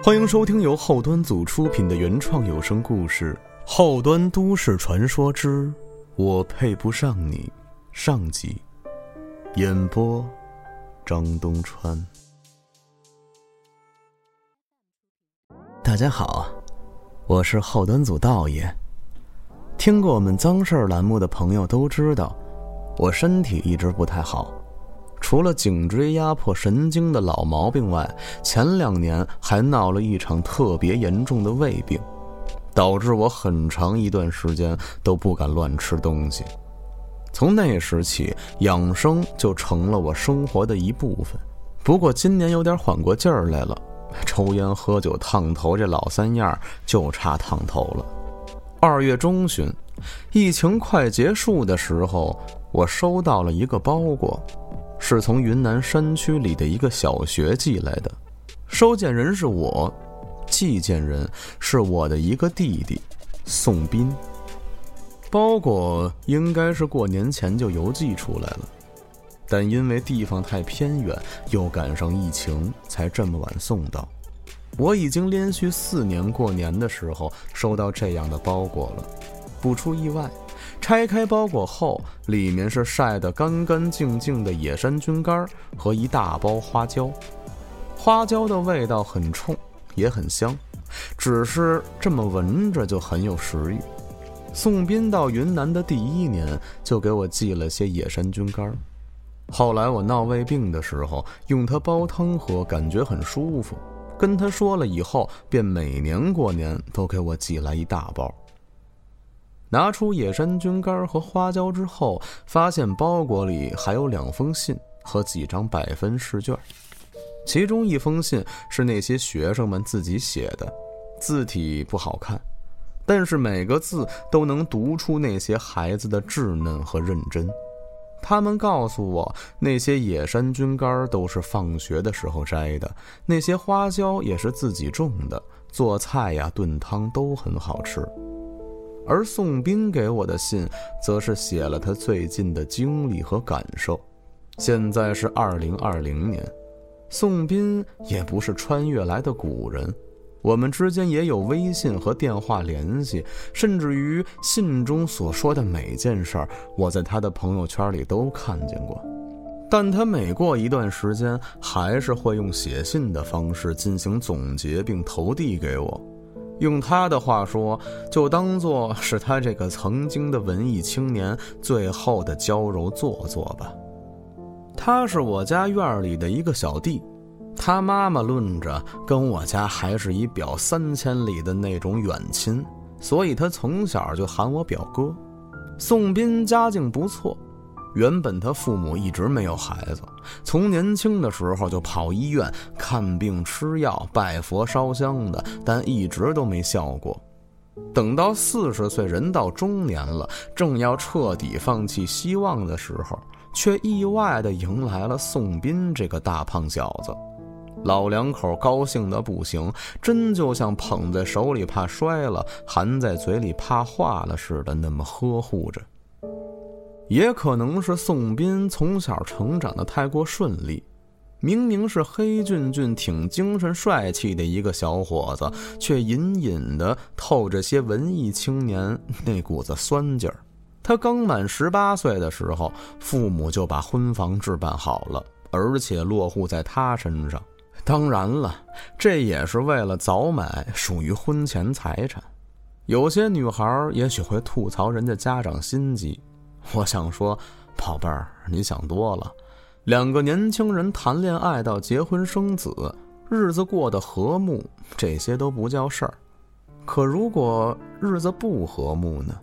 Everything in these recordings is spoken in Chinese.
欢迎收听由后端组出品的原创有声故事《后端都市传说之我配不上你》上集，演播张东川。大家好，我是后端组道爷。听过我们脏事儿栏目的朋友都知道，我身体一直不太好。除了颈椎压迫神经的老毛病外，前两年还闹了一场特别严重的胃病，导致我很长一段时间都不敢乱吃东西。从那时起，养生就成了我生活的一部分。不过今年有点缓过劲儿来了，抽烟喝酒烫头这老三样就差烫头了。二月中旬，疫情快结束的时候，我收到了一个包裹。是从云南山区里的一个小学寄来的，收件人是我，寄件人是我的一个弟弟宋斌。包裹应该是过年前就邮寄出来了，但因为地方太偏远，又赶上疫情，才这么晚送到。我已经连续四年过年的时候收到这样的包裹了，不出意外。拆开包裹后，里面是晒得干干净净的野山菌干和一大包花椒。花椒的味道很冲，也很香，只是这么闻着就很有食欲。宋斌到云南的第一年就给我寄了些野山菌干，后来我闹胃病的时候用它煲汤喝，感觉很舒服。跟他说了以后，便每年过年都给我寄来一大包。拿出野山菌干和花椒之后，发现包裹里还有两封信和几张百分试卷。其中一封信是那些学生们自己写的，字体不好看，但是每个字都能读出那些孩子的稚嫩和认真。他们告诉我，那些野山菌干都是放学的时候摘的，那些花椒也是自己种的，做菜呀、炖汤都很好吃。而宋斌给我的信，则是写了他最近的经历和感受。现在是二零二零年，宋斌也不是穿越来的古人，我们之间也有微信和电话联系，甚至于信中所说的每件事儿，我在他的朋友圈里都看见过。但他每过一段时间，还是会用写信的方式进行总结，并投递给我。用他的话说，就当做是他这个曾经的文艺青年最后的娇柔做作吧。他是我家院里的一个小弟，他妈妈论着跟我家还是一表三千里的那种远亲，所以他从小就喊我表哥。宋斌家境不错。原本他父母一直没有孩子，从年轻的时候就跑医院看病吃药、拜佛烧香的，但一直都没效果。等到四十岁人到中年了，正要彻底放弃希望的时候，却意外的迎来了宋斌这个大胖小子。老两口高兴的不行，真就像捧在手里怕摔了，含在嘴里怕化了似的，那么呵护着。也可能是宋斌从小成长的太过顺利，明明是黑俊俊、挺精神、帅气的一个小伙子，却隐隐的透着些文艺青年那股子酸劲儿。他刚满十八岁的时候，父母就把婚房置办好了，而且落户在他身上。当然了，这也是为了早买属于婚前财产。有些女孩也许会吐槽人家家长心机。我想说，宝贝儿，你想多了。两个年轻人谈恋爱到结婚生子，日子过得和睦，这些都不叫事儿。可如果日子不和睦呢？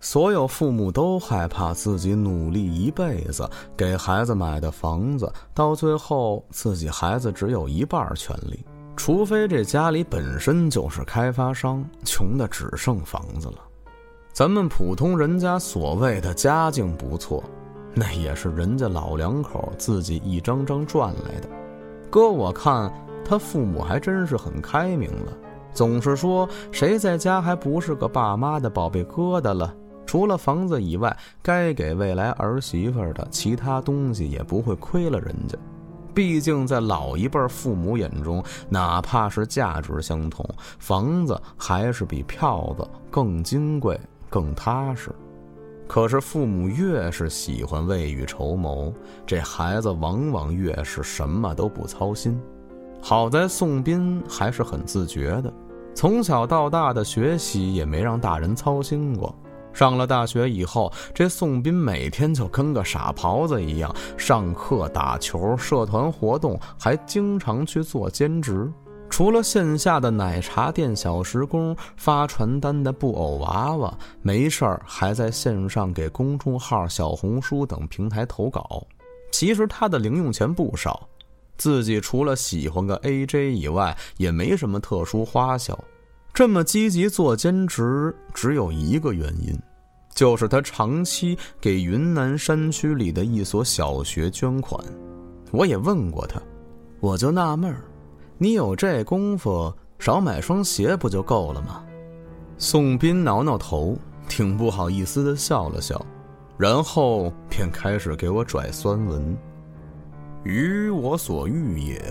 所有父母都害怕自己努力一辈子给孩子买的房子，到最后自己孩子只有一半权利，除非这家里本身就是开发商，穷的只剩房子了。咱们普通人家所谓的家境不错，那也是人家老两口自己一张张赚来的。哥，我看他父母还真是很开明了，总是说谁在家还不是个爸妈的宝贝疙瘩了。除了房子以外，该给未来儿媳妇的其他东西也不会亏了人家。毕竟在老一辈父母眼中，哪怕是价值相同，房子还是比票子更金贵、更踏实。可是父母越是喜欢未雨绸缪，这孩子往往越是什么都不操心。好在宋斌还是很自觉的，从小到大的学习也没让大人操心过。上了大学以后，这宋斌每天就跟个傻狍子一样，上课、打球、社团活动，还经常去做兼职。除了线下的奶茶店小时工、发传单的布偶娃娃，没事儿还在线上给公众号、小红书等平台投稿。其实他的零用钱不少，自己除了喜欢个 AJ 以外，也没什么特殊花销。这么积极做兼职，只有一个原因，就是他长期给云南山区里的一所小学捐款。我也问过他，我就纳闷儿，你有这功夫，少买双鞋不就够了吗？宋斌挠挠头，挺不好意思的笑了笑，然后便开始给我拽酸文：“鱼我所欲也，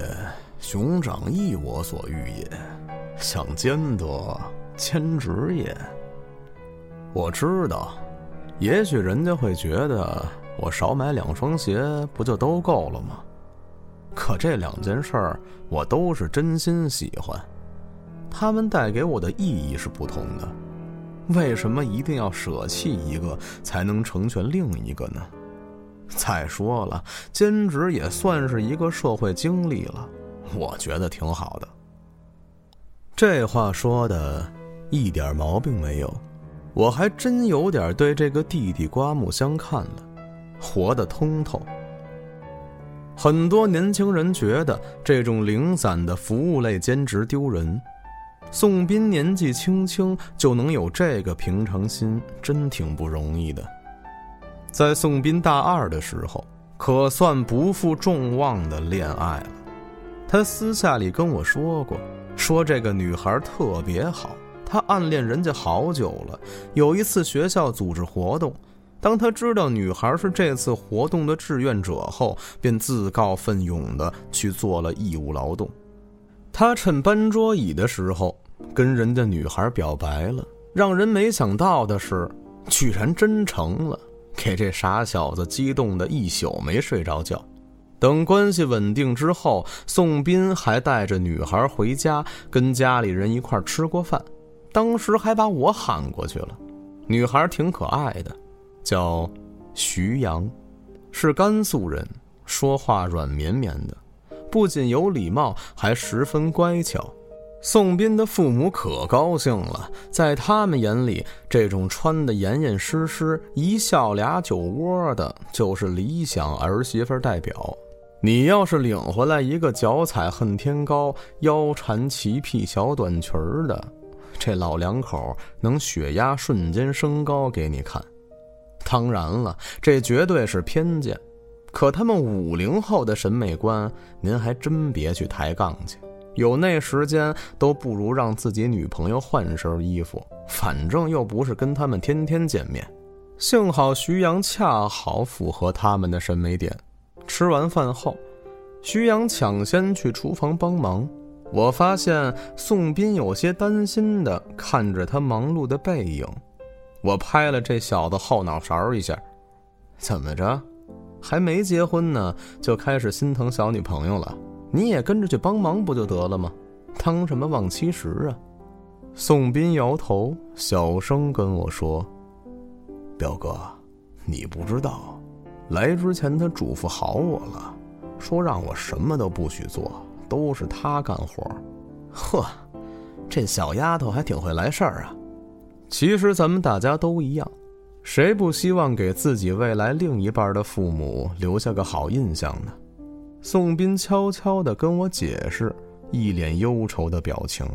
熊掌亦我所欲也。”想兼得兼职也。我知道，也许人家会觉得我少买两双鞋不就都够了吗？可这两件事儿我都是真心喜欢，他们带给我的意义是不同的。为什么一定要舍弃一个才能成全另一个呢？再说了，兼职也算是一个社会经历了，我觉得挺好的。这话说的，一点毛病没有，我还真有点对这个弟弟刮目相看了，活得通透。很多年轻人觉得这种零散的服务类兼职丢人，宋斌年纪轻轻就能有这个平常心，真挺不容易的。在宋斌大二的时候，可算不负众望的恋爱了。他私下里跟我说过。说这个女孩特别好，他暗恋人家好久了。有一次学校组织活动，当他知道女孩是这次活动的志愿者后，便自告奋勇的去做了义务劳动。他趁搬桌椅的时候跟人家女孩表白了，让人没想到的是，居然真成了，给这傻小子激动的一宿没睡着觉。等关系稳定之后，宋斌还带着女孩回家，跟家里人一块吃过饭。当时还把我喊过去了。女孩挺可爱的，叫徐阳，是甘肃人，说话软绵绵的，不仅有礼貌，还十分乖巧。宋斌的父母可高兴了，在他们眼里，这种穿得严严实实、一笑俩酒窝的，就是理想儿媳妇代表。你要是领回来一个脚踩恨天高、腰缠齐屁小短裙的，这老两口能血压瞬间升高给你看。当然了，这绝对是偏见，可他们五零后的审美观，您还真别去抬杠去。有那时间，都不如让自己女朋友换身衣服，反正又不是跟他们天天见面。幸好徐阳恰好符合他们的审美点。吃完饭后，徐阳抢先去厨房帮忙。我发现宋斌有些担心的看着他忙碌的背影，我拍了这小子后脑勺一下：“怎么着，还没结婚呢，就开始心疼小女朋友了？你也跟着去帮忙不就得了吗？当什么忘妻时啊？”宋斌摇头，小声跟我说：“表哥，你不知道。”来之前，他嘱咐好我了，说让我什么都不许做，都是他干活。呵，这小丫头还挺会来事儿啊。其实咱们大家都一样，谁不希望给自己未来另一半的父母留下个好印象呢？宋斌悄悄地跟我解释，一脸忧愁的表情。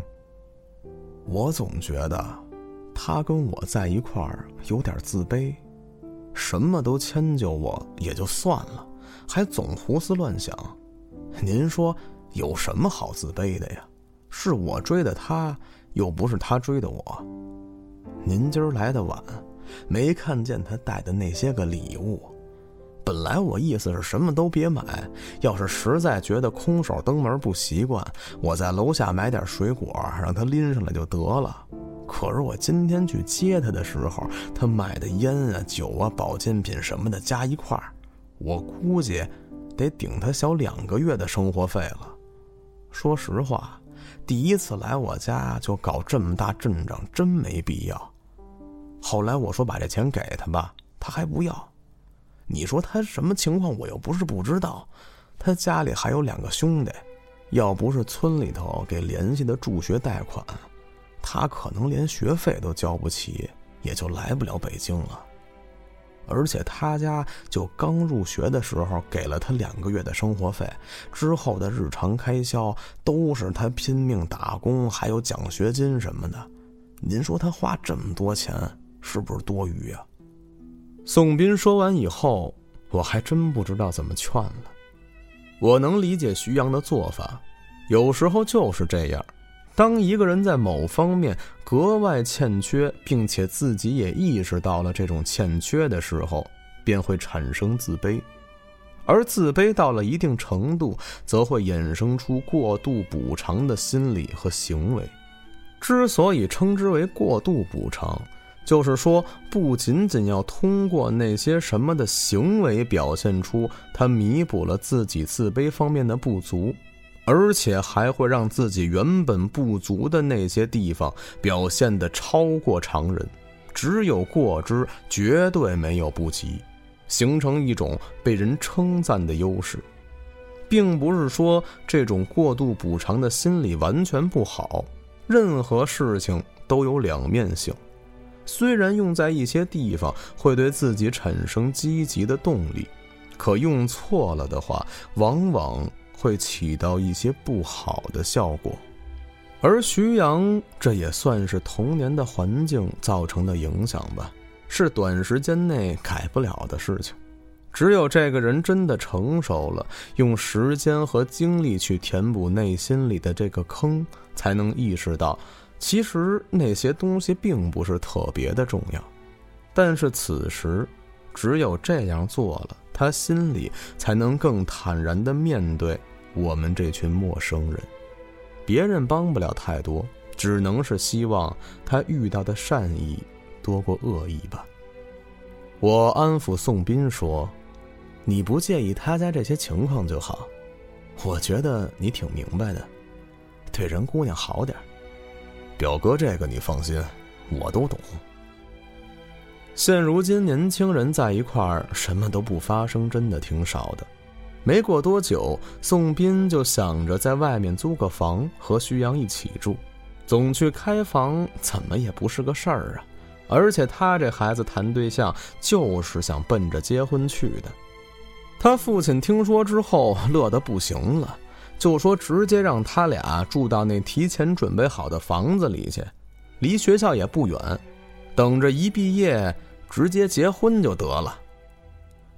我总觉得，他跟我在一块儿有点自卑。什么都迁就我也就算了，还总胡思乱想。您说有什么好自卑的呀？是我追的他，又不是他追的我。您今儿来的晚，没看见他带的那些个礼物。本来我意思是什么都别买，要是实在觉得空手登门不习惯，我在楼下买点水果让他拎上来就得了。可是我今天去接他的时候，他买的烟啊、酒啊、保健品什么的加一块儿，我估计得顶他小两个月的生活费了。说实话，第一次来我家就搞这么大阵仗，真没必要。后来我说把这钱给他吧，他还不要。你说他什么情况？我又不是不知道。他家里还有两个兄弟，要不是村里头给联系的助学贷款。他可能连学费都交不起，也就来不了北京了。而且他家就刚入学的时候给了他两个月的生活费，之后的日常开销都是他拼命打工，还有奖学金什么的。您说他花这么多钱是不是多余呀？宋斌说完以后，我还真不知道怎么劝了。我能理解徐阳的做法，有时候就是这样。当一个人在某方面格外欠缺，并且自己也意识到了这种欠缺的时候，便会产生自卑，而自卑到了一定程度，则会衍生出过度补偿的心理和行为。之所以称之为过度补偿，就是说，不仅仅要通过那些什么的行为表现出他弥补了自己自卑方面的不足。而且还会让自己原本不足的那些地方表现得超过常人，只有过之，绝对没有不及，形成一种被人称赞的优势，并不是说这种过度补偿的心理完全不好。任何事情都有两面性，虽然用在一些地方会对自己产生积极的动力，可用错了的话，往往。会起到一些不好的效果，而徐阳这也算是童年的环境造成的影响吧，是短时间内改不了的事情。只有这个人真的成熟了，用时间和精力去填补内心里的这个坑，才能意识到，其实那些东西并不是特别的重要。但是此时，只有这样做了，他心里才能更坦然地面对。我们这群陌生人，别人帮不了太多，只能是希望他遇到的善意多过恶意吧。我安抚宋斌说：“你不介意他家这些情况就好，我觉得你挺明白的，对人姑娘好点表哥，这个你放心，我都懂。现如今年轻人在一块儿，什么都不发生，真的挺少的。”没过多久，宋斌就想着在外面租个房和徐阳一起住，总去开房怎么也不是个事儿啊！而且他这孩子谈对象就是想奔着结婚去的。他父亲听说之后乐得不行了，就说直接让他俩住到那提前准备好的房子里去，离学校也不远，等着一毕业直接结婚就得了。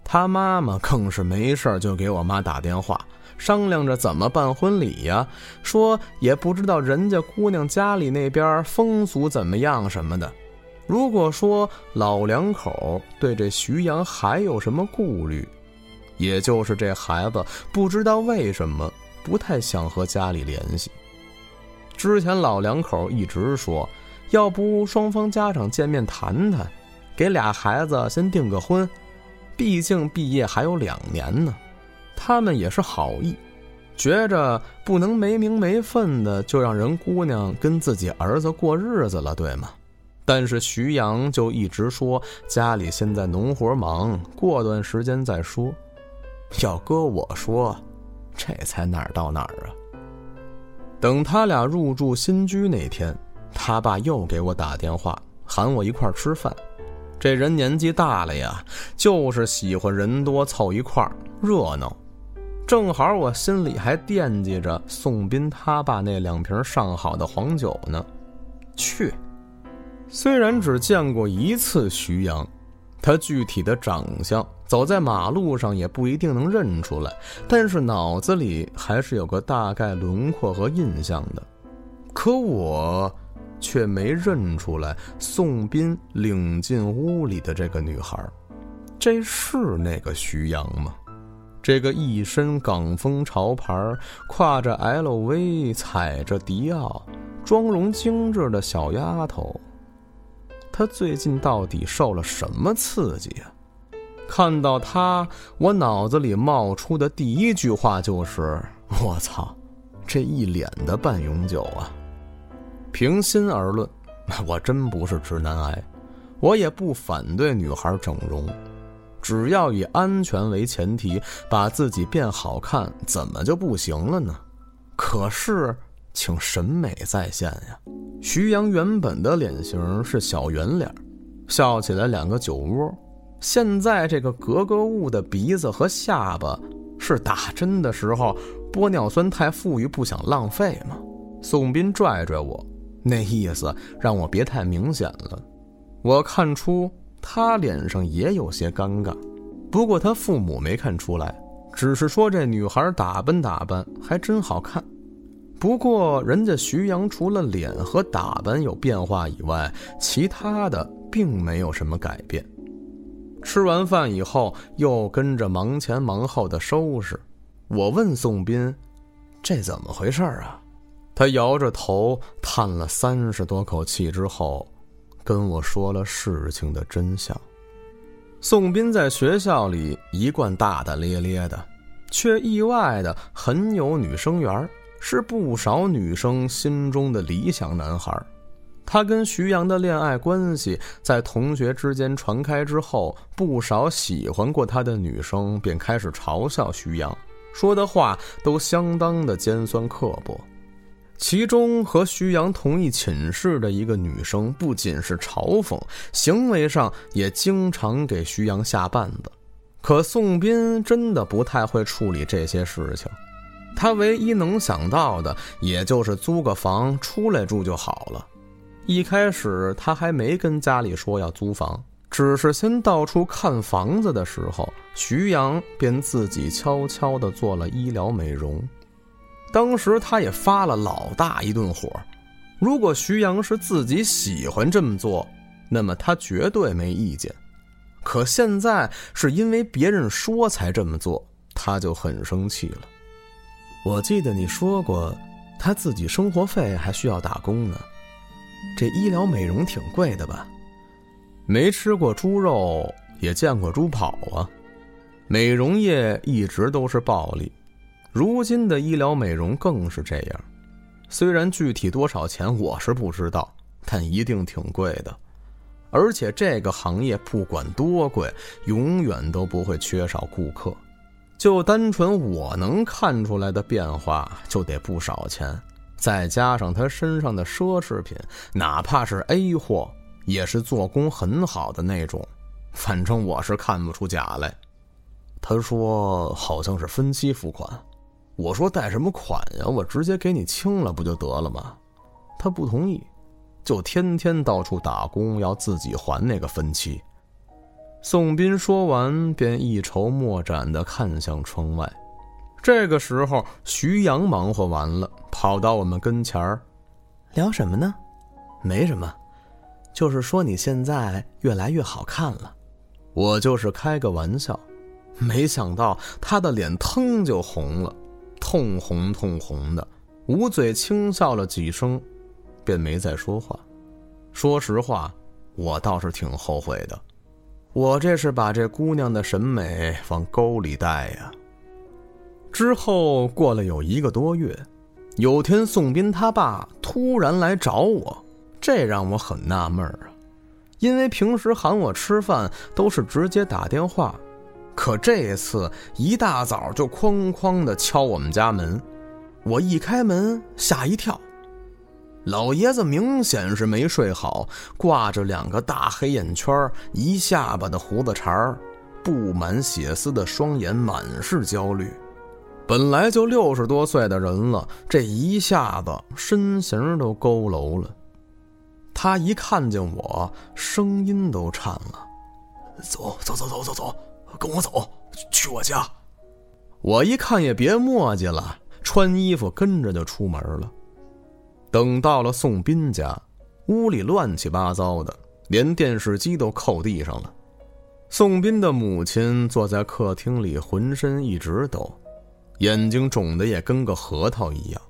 他妈妈更是没事就给我妈打电话，商量着怎么办婚礼呀。说也不知道人家姑娘家里那边风俗怎么样什么的。如果说老两口对这徐阳还有什么顾虑，也就是这孩子不知道为什么不太想和家里联系。之前老两口一直说，要不双方家长见面谈谈，给俩孩子先订个婚。毕竟毕业还有两年呢，他们也是好意，觉着不能没名没分的就让人姑娘跟自己儿子过日子了，对吗？但是徐阳就一直说家里现在农活忙，过段时间再说。要搁我说，这才哪儿到哪儿啊？等他俩入住新居那天，他爸又给我打电话，喊我一块儿吃饭。这人年纪大了呀，就是喜欢人多凑一块儿热闹。正好我心里还惦记着宋斌他爸那两瓶上好的黄酒呢。去，虽然只见过一次徐阳，他具体的长相走在马路上也不一定能认出来，但是脑子里还是有个大概轮廓和印象的。可我。却没认出来宋斌领进屋里的这个女孩，这是那个徐阳吗？这个一身港风潮牌，挎着 LV，踩着迪奥，妆容精致的小丫头，他最近到底受了什么刺激啊？看到他，我脑子里冒出的第一句话就是：“我操，这一脸的半永久啊！”平心而论，我真不是直男癌，我也不反对女孩整容。只要以安全为前提，把自己变好看，怎么就不行了呢？可是，请审美在线呀！徐阳原本的脸型是小圆脸，笑起来两个酒窝，现在这个格格物的鼻子和下巴，是打针的时候玻尿酸太富裕不想浪费吗？宋斌拽拽我，那意思让我别太明显了。我看出。他脸上也有些尴尬，不过他父母没看出来，只是说这女孩打扮打扮还真好看。不过人家徐阳除了脸和打扮有变化以外，其他的并没有什么改变。吃完饭以后，又跟着忙前忙后的收拾。我问宋斌：“这怎么回事啊？”他摇着头，叹了三十多口气之后。跟我说了事情的真相。宋斌在学校里一贯大大咧咧的，却意外的很有女生缘儿，是不少女生心中的理想男孩。他跟徐阳的恋爱关系在同学之间传开之后，不少喜欢过他的女生便开始嘲笑徐阳，说的话都相当的尖酸刻薄。其中和徐阳同一寝室的一个女生，不仅是嘲讽，行为上也经常给徐阳下绊子。可宋斌真的不太会处理这些事情，他唯一能想到的，也就是租个房出来住就好了。一开始他还没跟家里说要租房，只是先到处看房子的时候，徐阳便自己悄悄地做了医疗美容。当时他也发了老大一顿火，如果徐阳是自己喜欢这么做，那么他绝对没意见。可现在是因为别人说才这么做，他就很生气了。我记得你说过，他自己生活费还需要打工呢。这医疗美容挺贵的吧？没吃过猪肉，也见过猪跑啊。美容业一直都是暴利。如今的医疗美容更是这样，虽然具体多少钱我是不知道，但一定挺贵的。而且这个行业不管多贵，永远都不会缺少顾客。就单纯我能看出来的变化，就得不少钱。再加上他身上的奢侈品，哪怕是 A 货，也是做工很好的那种。反正我是看不出假来。他说好像是分期付款。我说贷什么款呀？我直接给你清了不就得了吗？他不同意，就天天到处打工，要自己还那个分期。宋斌说完，便一筹莫展地看向窗外。这个时候，徐阳忙活完了，跑到我们跟前儿，聊什么呢？没什么，就是说你现在越来越好看了。我就是开个玩笑，没想到他的脸腾就红了。通红通红的，捂嘴轻笑了几声，便没再说话。说实话，我倒是挺后悔的，我这是把这姑娘的审美往沟里带呀。之后过了有一个多月，有天宋斌他爸突然来找我，这让我很纳闷啊，因为平时喊我吃饭都是直接打电话。可这次一大早就哐哐的敲我们家门，我一开门吓一跳，老爷子明显是没睡好，挂着两个大黑眼圈，一下巴的胡子茬儿布满血丝的双眼满是焦虑。本来就六十多岁的人了，这一下子身形都佝偻了。他一看见我，声音都颤了：“走走走走走走。”跟我走，去我家。我一看也别磨叽了，穿衣服跟着就出门了。等到了宋斌家，屋里乱七八糟的，连电视机都扣地上了。宋斌的母亲坐在客厅里，浑身一直抖，眼睛肿得也跟个核桃一样。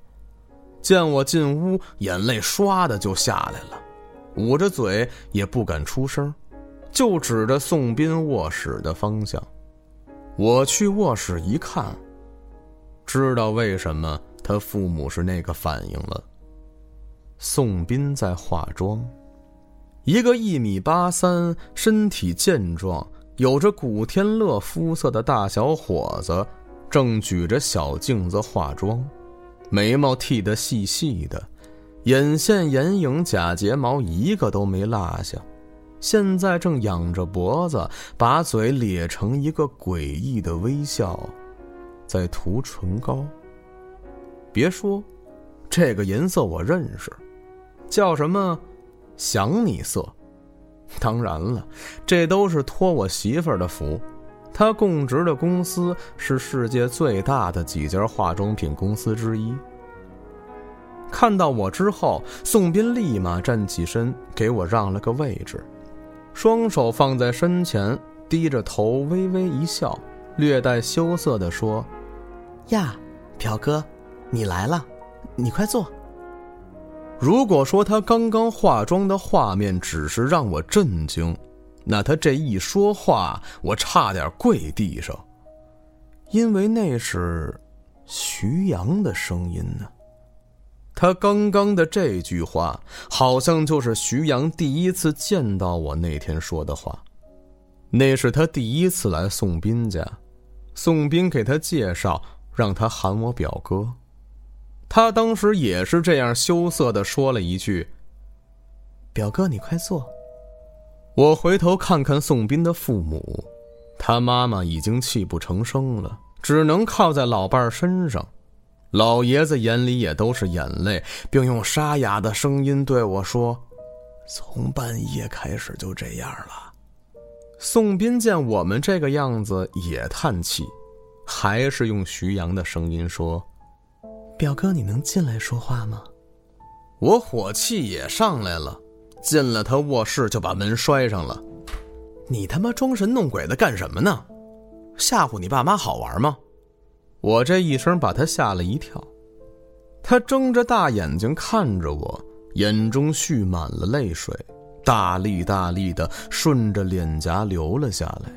见我进屋，眼泪唰的就下来了，捂着嘴也不敢出声，就指着宋斌卧室的方向。我去卧室一看，知道为什么他父母是那个反应了。宋斌在化妆，一个一米八三、身体健壮、有着古天乐肤色的大小伙子，正举着小镜子化妆。眉毛剃得细细的，眼线、眼影、假睫毛一个都没落下。现在正仰着脖子，把嘴咧成一个诡异的微笑，在涂唇膏。别说，这个颜色我认识，叫什么“想你色”。当然了，这都是托我媳妇儿的福。他供职的公司是世界最大的几家化妆品公司之一。看到我之后，宋斌立马站起身，给我让了个位置，双手放在身前，低着头微微一笑，略带羞涩地说：“呀，表哥，你来了，你快坐。”如果说他刚刚化妆的画面只是让我震惊。那他这一说话，我差点跪地上，因为那是徐阳的声音呢。他刚刚的这句话，好像就是徐阳第一次见到我那天说的话。那是他第一次来宋斌家，宋斌给他介绍，让他喊我表哥。他当时也是这样羞涩的说了一句：“表哥，你快坐。”我回头看看宋斌的父母，他妈妈已经泣不成声了，只能靠在老伴儿身上。老爷子眼里也都是眼泪，并用沙哑的声音对我说：“从半夜开始就这样了。”宋斌见我们这个样子，也叹气，还是用徐阳的声音说：“表哥，你能进来说话吗？”我火气也上来了。进了他卧室就把门摔上了，你他妈装神弄鬼的干什么呢？吓唬你爸妈好玩吗？我这一声把他吓了一跳，他睁着大眼睛看着我，眼中蓄满了泪水，大粒大粒的顺着脸颊流了下来。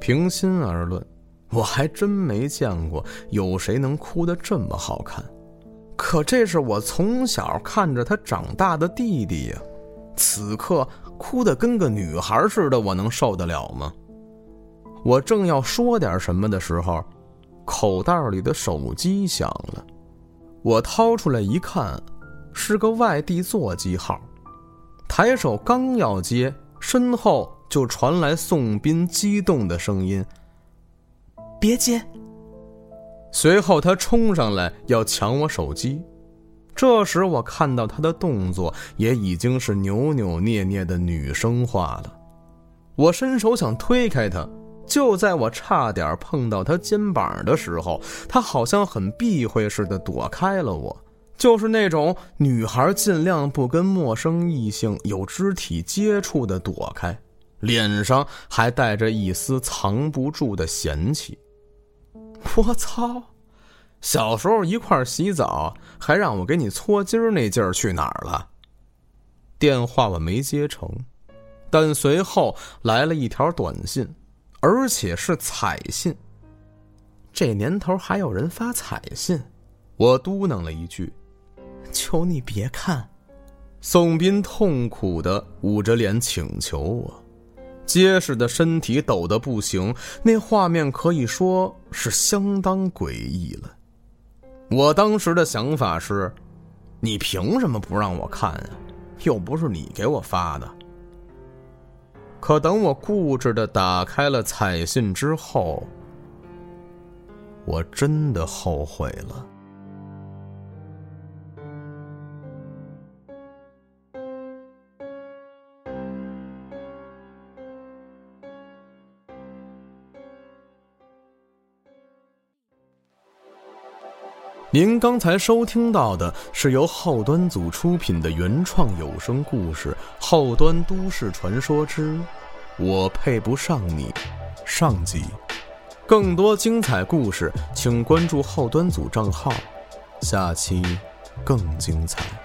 平心而论，我还真没见过有谁能哭得这么好看。可这是我从小看着他长大的弟弟呀，此刻哭得跟个女孩似的，我能受得了吗？我正要说点什么的时候，口袋里的手机响了，我掏出来一看，是个外地座机号。抬手刚要接，身后就传来宋斌激动的声音：“别接！”随后，他冲上来要抢我手机。这时，我看到他的动作也已经是扭扭捏捏的女生化了。我伸手想推开他，就在我差点碰到他肩膀的时候，他好像很避讳似的躲开了我，就是那种女孩尽量不跟陌生异性有肢体接触的躲开，脸上还带着一丝藏不住的嫌弃。我操！小时候一块洗澡，还让我给你搓筋儿那劲儿去哪儿了？电话我没接成，但随后来了一条短信，而且是彩信。这年头还有人发彩信？我嘟囔了一句：“求你别看。”宋斌痛苦的捂着脸请求我。结实的身体抖得不行，那画面可以说是相当诡异了。我当时的想法是：你凭什么不让我看啊？又不是你给我发的。可等我固执的打开了彩信之后，我真的后悔了。您刚才收听到的是由后端组出品的原创有声故事后端都市传说之我配不上你上集。更多精彩故事请关注后端组账号下期更精彩。